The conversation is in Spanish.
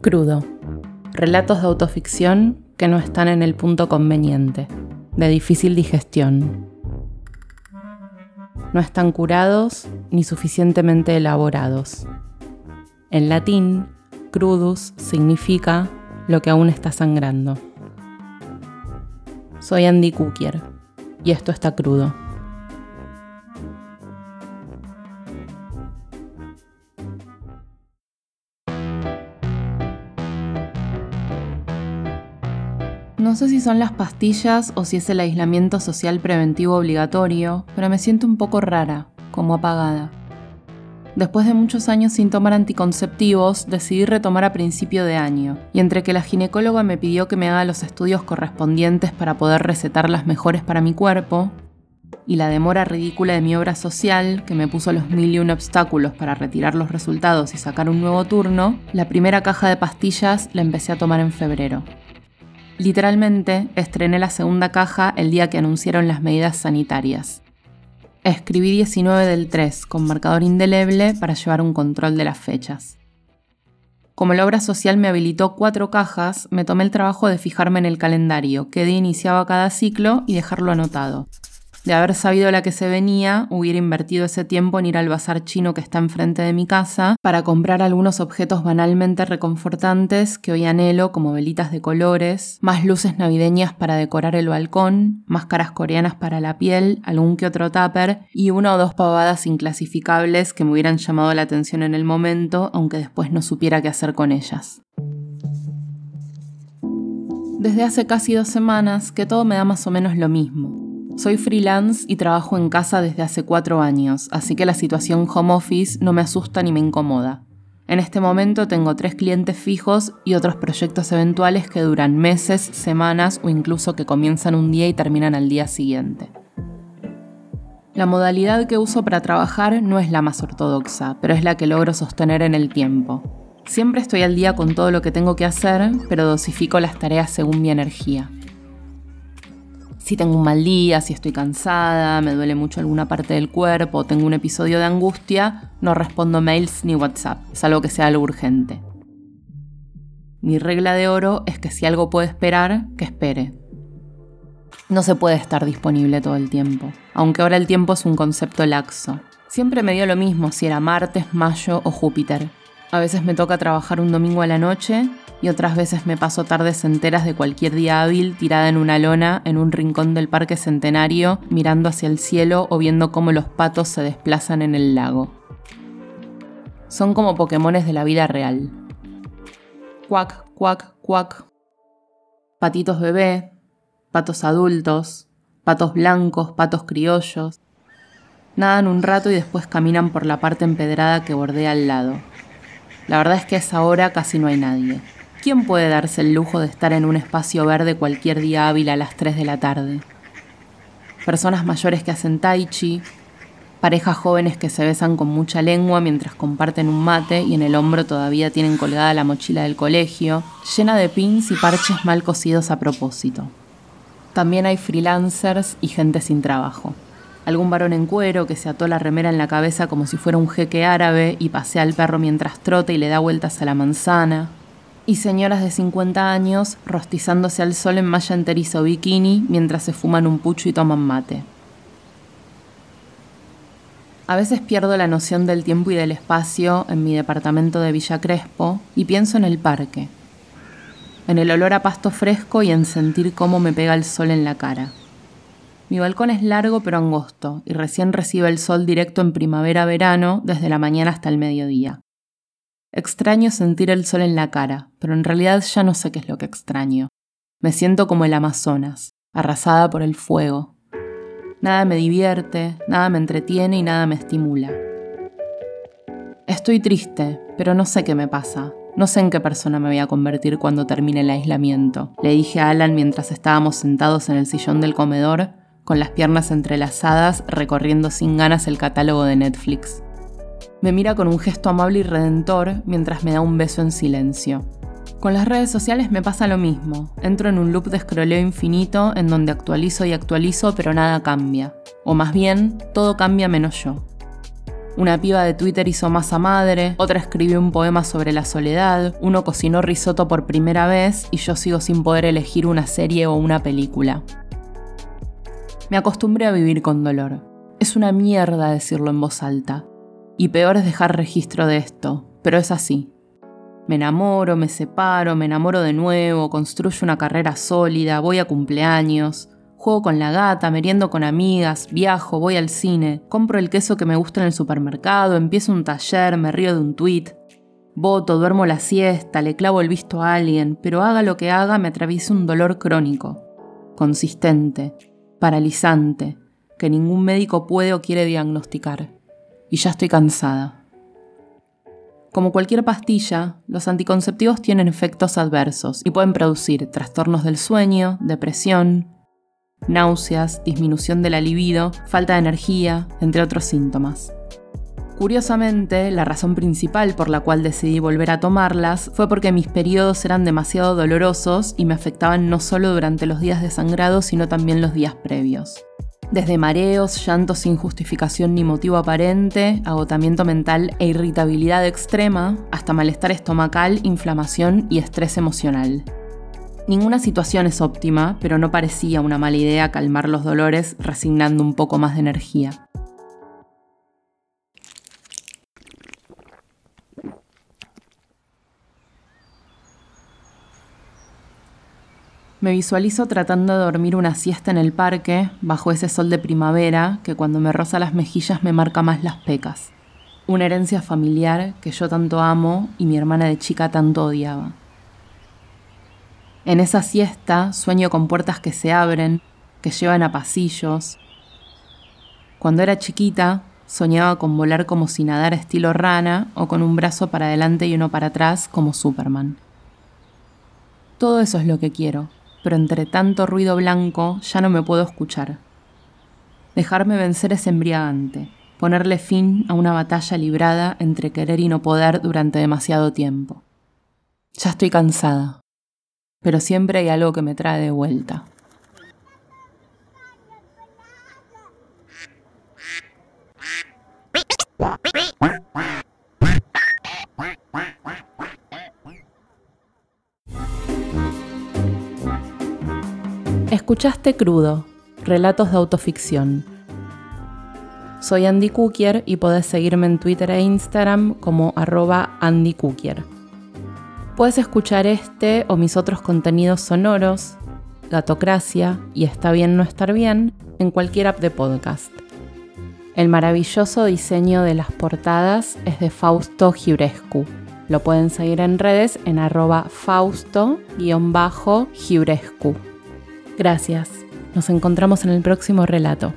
Crudo. Relatos de autoficción que no están en el punto conveniente, de difícil digestión. No están curados ni suficientemente elaborados. En latín, crudus significa lo que aún está sangrando. Soy Andy Kukier y esto está crudo. No sé si son las pastillas o si es el aislamiento social preventivo obligatorio, pero me siento un poco rara, como apagada. Después de muchos años sin tomar anticonceptivos, decidí retomar a principio de año, y entre que la ginecóloga me pidió que me haga los estudios correspondientes para poder recetar las mejores para mi cuerpo, y la demora ridícula de mi obra social, que me puso los mil y un obstáculos para retirar los resultados y sacar un nuevo turno, la primera caja de pastillas la empecé a tomar en febrero. Literalmente, estrené la segunda caja el día que anunciaron las medidas sanitarias. Escribí 19 del 3 con marcador indeleble para llevar un control de las fechas. Como la obra social me habilitó cuatro cajas, me tomé el trabajo de fijarme en el calendario, qué día iniciaba cada ciclo y dejarlo anotado. De haber sabido la que se venía, hubiera invertido ese tiempo en ir al bazar chino que está enfrente de mi casa para comprar algunos objetos banalmente reconfortantes que hoy anhelo, como velitas de colores, más luces navideñas para decorar el balcón, máscaras coreanas para la piel, algún que otro tupper y una o dos pavadas inclasificables que me hubieran llamado la atención en el momento, aunque después no supiera qué hacer con ellas. Desde hace casi dos semanas que todo me da más o menos lo mismo. Soy freelance y trabajo en casa desde hace cuatro años, así que la situación home office no me asusta ni me incomoda. En este momento tengo tres clientes fijos y otros proyectos eventuales que duran meses, semanas o incluso que comienzan un día y terminan al día siguiente. La modalidad que uso para trabajar no es la más ortodoxa, pero es la que logro sostener en el tiempo. Siempre estoy al día con todo lo que tengo que hacer, pero dosifico las tareas según mi energía si tengo un mal día, si estoy cansada, me duele mucho alguna parte del cuerpo, tengo un episodio de angustia, no respondo mails ni WhatsApp, salvo que sea algo urgente. Mi regla de oro es que si algo puede esperar, que espere. No se puede estar disponible todo el tiempo, aunque ahora el tiempo es un concepto laxo. Siempre me dio lo mismo si era martes, mayo o Júpiter. A veces me toca trabajar un domingo a la noche y otras veces me paso tardes enteras de cualquier día hábil tirada en una lona en un rincón del Parque Centenario, mirando hacia el cielo o viendo cómo los patos se desplazan en el lago. Son como Pokémones de la vida real. Cuac, cuac, cuac. Patitos bebé, patos adultos, patos blancos, patos criollos. Nadan un rato y después caminan por la parte empedrada que bordea al lado. La verdad es que a esa hora casi no hay nadie. ¿Quién puede darse el lujo de estar en un espacio verde cualquier día hábil a las 3 de la tarde? Personas mayores que hacen tai chi, parejas jóvenes que se besan con mucha lengua mientras comparten un mate y en el hombro todavía tienen colgada la mochila del colegio, llena de pins y parches mal cosidos a propósito. También hay freelancers y gente sin trabajo. Algún varón en cuero que se ató la remera en la cabeza como si fuera un jeque árabe y pasea al perro mientras trota y le da vueltas a la manzana y señoras de 50 años rostizándose al sol en malla enteriza o bikini mientras se fuman un pucho y toman mate. A veces pierdo la noción del tiempo y del espacio en mi departamento de Villa Crespo y pienso en el parque, en el olor a pasto fresco y en sentir cómo me pega el sol en la cara. Mi balcón es largo pero angosto y recién recibe el sol directo en primavera-verano desde la mañana hasta el mediodía. Extraño sentir el sol en la cara, pero en realidad ya no sé qué es lo que extraño. Me siento como el Amazonas, arrasada por el fuego. Nada me divierte, nada me entretiene y nada me estimula. Estoy triste, pero no sé qué me pasa. No sé en qué persona me voy a convertir cuando termine el aislamiento. Le dije a Alan mientras estábamos sentados en el sillón del comedor, con las piernas entrelazadas, recorriendo sin ganas el catálogo de Netflix. Me mira con un gesto amable y redentor mientras me da un beso en silencio. Con las redes sociales me pasa lo mismo. Entro en un loop de scrolleo infinito en donde actualizo y actualizo pero nada cambia. O más bien, todo cambia menos yo. Una piba de Twitter hizo masa madre, otra escribió un poema sobre la soledad, uno cocinó risotto por primera vez y yo sigo sin poder elegir una serie o una película. Me acostumbré a vivir con dolor. Es una mierda decirlo en voz alta. Y peor es dejar registro de esto, pero es así. Me enamoro, me separo, me enamoro de nuevo, construyo una carrera sólida, voy a cumpleaños, Juego con la gata, meriendo con amigas, viajo, voy al cine, compro el queso que me gusta en el supermercado, empiezo un taller, me río de un tweet. Voto, duermo la siesta, le clavo el visto a alguien, pero haga lo que haga me atraviesa un dolor crónico, consistente, paralizante, que ningún médico puede o quiere diagnosticar. Y ya estoy cansada. Como cualquier pastilla, los anticonceptivos tienen efectos adversos y pueden producir trastornos del sueño, depresión, náuseas, disminución de la libido, falta de energía, entre otros síntomas. Curiosamente, la razón principal por la cual decidí volver a tomarlas fue porque mis periodos eran demasiado dolorosos y me afectaban no solo durante los días de sangrado, sino también los días previos. Desde mareos, llantos sin justificación ni motivo aparente, agotamiento mental e irritabilidad extrema, hasta malestar estomacal, inflamación y estrés emocional. Ninguna situación es óptima, pero no parecía una mala idea calmar los dolores resignando un poco más de energía. Me visualizo tratando de dormir una siesta en el parque, bajo ese sol de primavera que cuando me roza las mejillas me marca más las pecas. Una herencia familiar que yo tanto amo y mi hermana de chica tanto odiaba. En esa siesta sueño con puertas que se abren, que llevan a pasillos. Cuando era chiquita, soñaba con volar como si nadara estilo rana o con un brazo para adelante y uno para atrás como Superman. Todo eso es lo que quiero, pero entre tanto ruido blanco ya no me puedo escuchar. Dejarme vencer es embriagante, ponerle fin a una batalla librada entre querer y no poder durante demasiado tiempo. Ya estoy cansada pero siempre hay algo que me trae de vuelta. Escuchaste Crudo, Relatos de Autoficción. Soy Andy Cookier y podés seguirme en Twitter e Instagram como arroba Andy Cookier. Puedes escuchar este o mis otros contenidos sonoros, Gatocracia y Está bien no estar bien, en cualquier app de podcast. El maravilloso diseño de las portadas es de Fausto Giurescu. Lo pueden seguir en redes en arroba fausto-giurescu. Gracias. Nos encontramos en el próximo relato.